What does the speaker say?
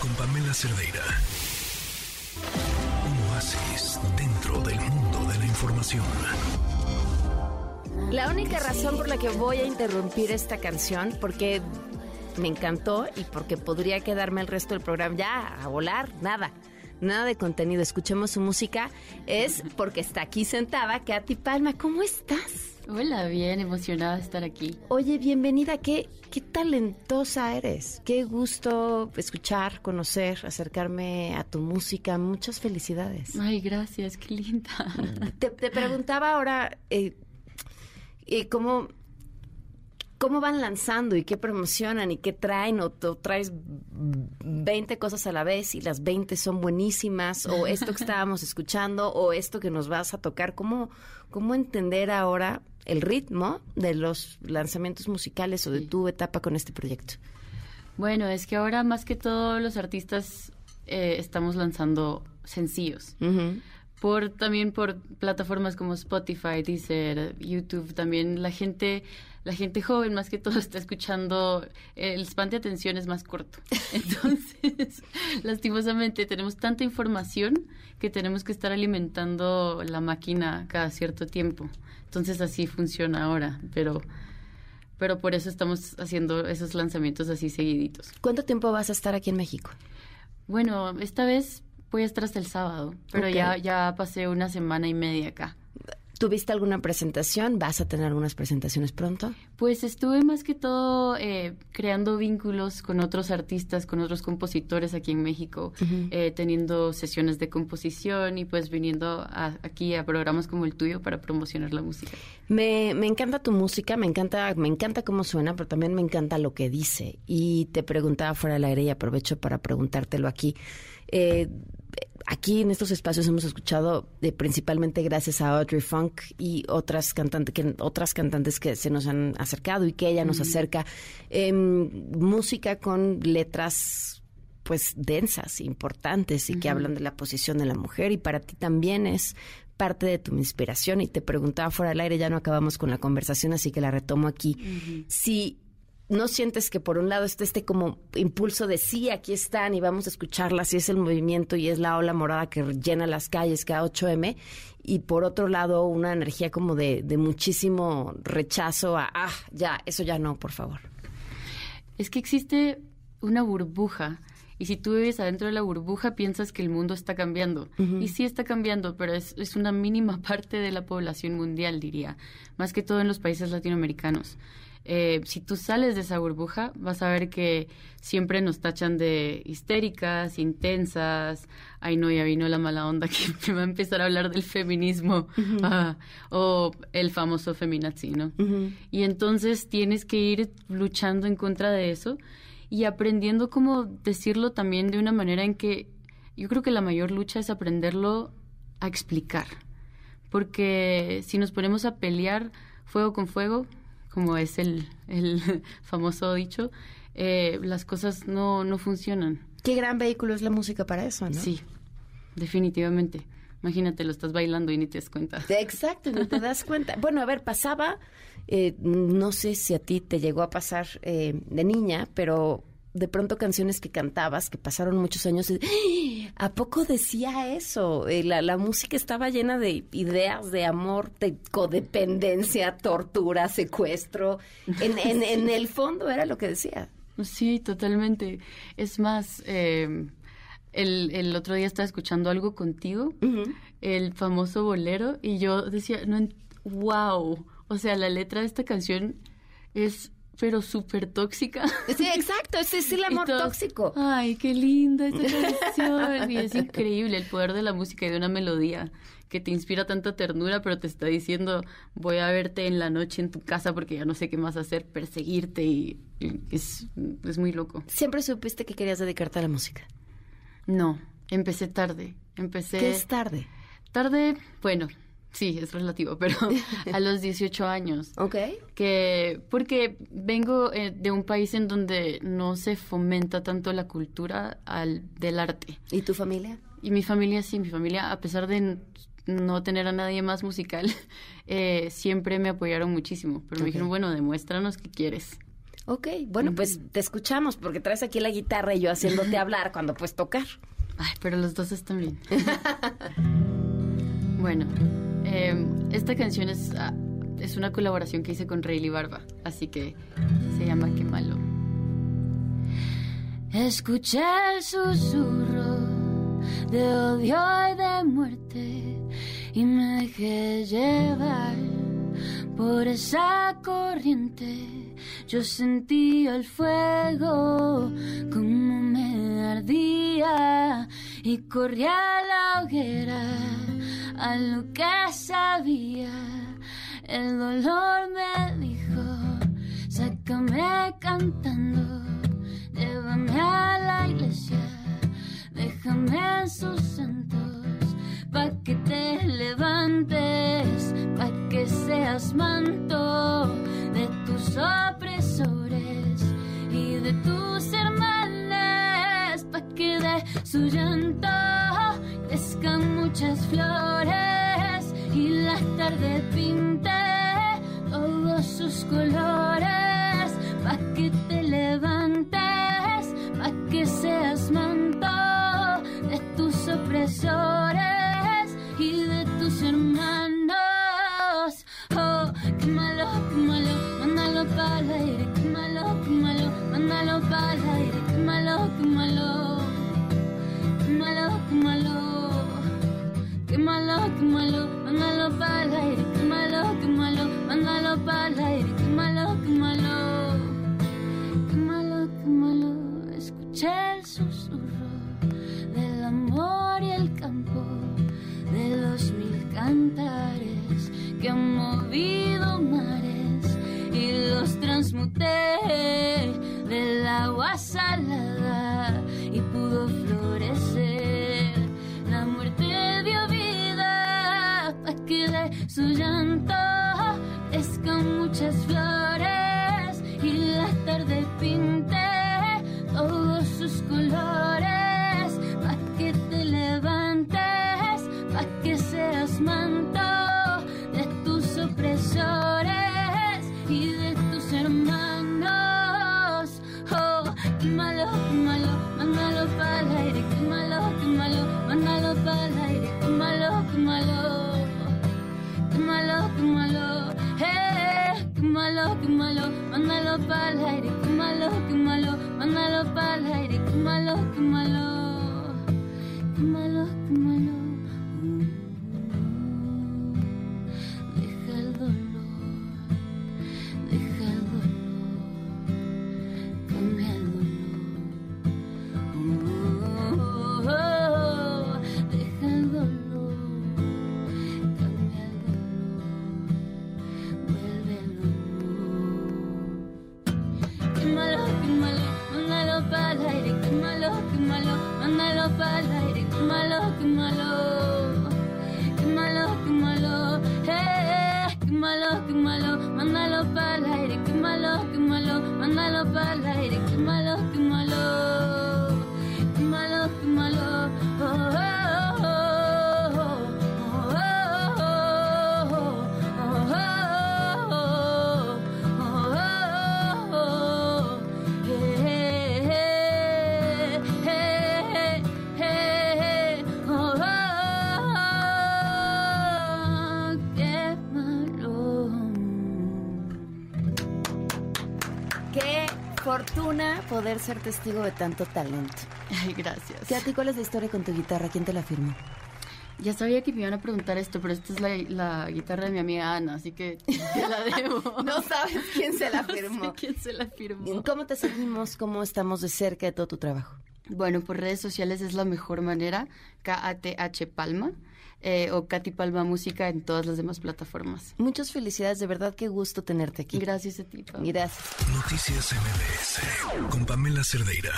Con Pamela dentro del mundo de la información. La única razón por la que voy a interrumpir esta canción, porque me encantó y porque podría quedarme el resto del programa ya a volar, nada, nada de contenido. Escuchemos su música, es porque está aquí sentada Katy Palma. ¿Cómo estás? Hola, bien, emocionada de estar aquí. Oye, bienvenida. Qué, qué talentosa eres. Qué gusto escuchar, conocer, acercarme a tu música. Muchas felicidades. Ay, gracias, qué linda. Te, te preguntaba ahora eh, eh, cómo, cómo van lanzando y qué promocionan y qué traen o, o traes 20 cosas a la vez y las 20 son buenísimas o esto que estábamos escuchando o esto que nos vas a tocar. ¿Cómo, cómo entender ahora el ritmo de los lanzamientos musicales o de tu etapa con este proyecto? Bueno, es que ahora más que todo los artistas eh, estamos lanzando sencillos. Ujú. Por, también por plataformas como Spotify, Deezer, YouTube, también la gente, la gente joven más que todo está escuchando, el span de atención es más corto. Entonces, lastimosamente tenemos tanta información que tenemos que estar alimentando la máquina cada cierto tiempo. Entonces así funciona ahora, pero, pero por eso estamos haciendo esos lanzamientos así seguiditos. ¿Cuánto tiempo vas a estar aquí en México? Bueno, esta vez voy hasta el sábado, pero ya, ya pasé una semana y media acá. ¿Tuviste alguna presentación? ¿Vas a tener algunas presentaciones pronto? Pues estuve más que todo eh, creando vínculos con otros artistas, con otros compositores aquí en México, eh, teniendo sesiones de composición y pues viniendo a- aquí a programas como el tuyo para promocionar la música. Me, me encanta tu música, me encanta, me encanta cómo suena, pero también me encanta lo que dice. Y te preguntaba fuera del aire y aprovecho para preguntártelo aquí. Eh, aquí en estos espacios hemos escuchado eh, principalmente gracias a Audrey Funk y otras cantantes que otras cantantes que se nos han acercado y que ella nos acerca em, música con letras pues densas, importantes y que hablan de la posición de la mujer. Y para ti también es parte de tu inspiración. Y te preguntaba fuera del aire, ya no acabamos con la conversación, así que la retomo aquí. Si no sientes que por un lado está este como impulso de sí, aquí están y vamos a escucharlas y es el movimiento y es la ola morada que llena las calles cada 8M y por otro lado una energía como de, de muchísimo rechazo a, ah, ya, eso ya no, por favor. Es que existe una burbuja. Y si tú vives adentro de la burbuja, piensas que el mundo está cambiando. Y sí está cambiando, pero es, es una mínima parte de la población mundial, diría. Más que todo en los países latinoamericanos. Eh, si tú sales de esa burbuja, vas a ver que siempre nos tachan de histéricas, intensas. Ay, no, ya vino la mala onda que me va a empezar a hablar del feminismo. Ah, o el famoso feminazi, ¿no? Y entonces tienes que ir luchando en contra de eso y aprendiendo cómo decirlo también de una manera en que yo creo que la mayor lucha es aprenderlo a explicar. Porque si nos ponemos a pelear fuego con fuego, como es el, el famoso dicho, eh, las cosas no, no funcionan. Qué gran vehículo es la música para eso, ¿no? Sí, definitivamente. Imagínate, lo estás bailando y ni te das cuenta. Exacto, no te das cuenta. Bueno, a ver, pasaba, eh, no sé si a ti te llegó a pasar eh, de niña, pero de pronto canciones que cantabas, que pasaron muchos años, y, ¡Ah! ¿a poco decía eso? Eh, la, la música estaba llena de ideas de amor, de codependencia, tortura, secuestro. En, en, en el fondo era lo que decía. Sí, totalmente. Es más, eh, el, el otro día estaba escuchando algo contigo, el famoso bolero, y yo decía, no, wow, o sea, la letra de esta canción es pero súper tóxica. Sí, exacto, ese es el amor todos, tóxico. Ay, qué linda esta canción. Y es increíble el poder de la música y de una melodía que te inspira tanta ternura, pero te está diciendo, voy a verte en la noche en tu casa porque ya no sé qué más hacer, perseguirte y, y es, es muy loco. Siempre supiste que querías dedicarte a la música. No, empecé tarde. Empecé ¿Qué es tarde? tarde, bueno, sí, es relativo, pero a los 18 años. ¿Ok? que porque vengo eh, de un país en donde no se fomenta tanto la cultura al, del arte ¿Y tu familia? y mi familia sí mi familia a pesar de no tener a nadie más musical eh, siempre me apoyaron muchísimo pero me dijeron bueno demuéstranos qué quieres Ok, bueno, pues te escuchamos porque traes aquí la guitarra y yo haciéndote hablar cuando puedes tocar. Ay, pero los dos están bien. bueno, em, esta canción es, ah, es una colaboración que hice con Rayleigh Barba, así que se llama Qué malo. Escuché el susurro de odio y de muerte y me dejé llevar por esa corriente. Yo sentía el fuego como me ardía y corría a la hoguera a lo que sabía. El dolor me dijo, sácame cantando, llévame a la iglesia, déjame en sus santos, pa' que te levantes, pa' que seas manto de tus opresores y de tus hermanos, pa' que de su llanto crezcan muchas flores y la tarde pinte todos sus colores, pa' que malo, qué para el aire, qué malo, para el aire, qué malo, qué malo. Escuché el susurro del amor y el campo, de los mil cantares que han movido mares y los transmuté del agua salada y pudo su llanto crezcan muchas Analo pal kumalo kumalo kumalo Qué fortuna poder ser testigo de tanto talento. Ay, gracias. ¿Qué a ti cuál es la historia con tu guitarra? ¿Quién te la firmó? Ya sabía que me iban a preguntar esto, pero esta es la, la guitarra de mi amiga Ana, así que te la debo. No sabes quién se la No sé firmó. quién se la firmó. ¿Cómo te seguimos? ¿Cómo estamos de cerca de todo tu trabajo? Bueno, por redes sociales es la mejor manera, K-A-T-H Palma, eh, o Katy Palma Música en todas las demás plataformas. Muchas felicidades, de verdad qué gusto tenerte aquí. Gracias a ti. Gracias. Noticias MBS con Pamela Cerdeira.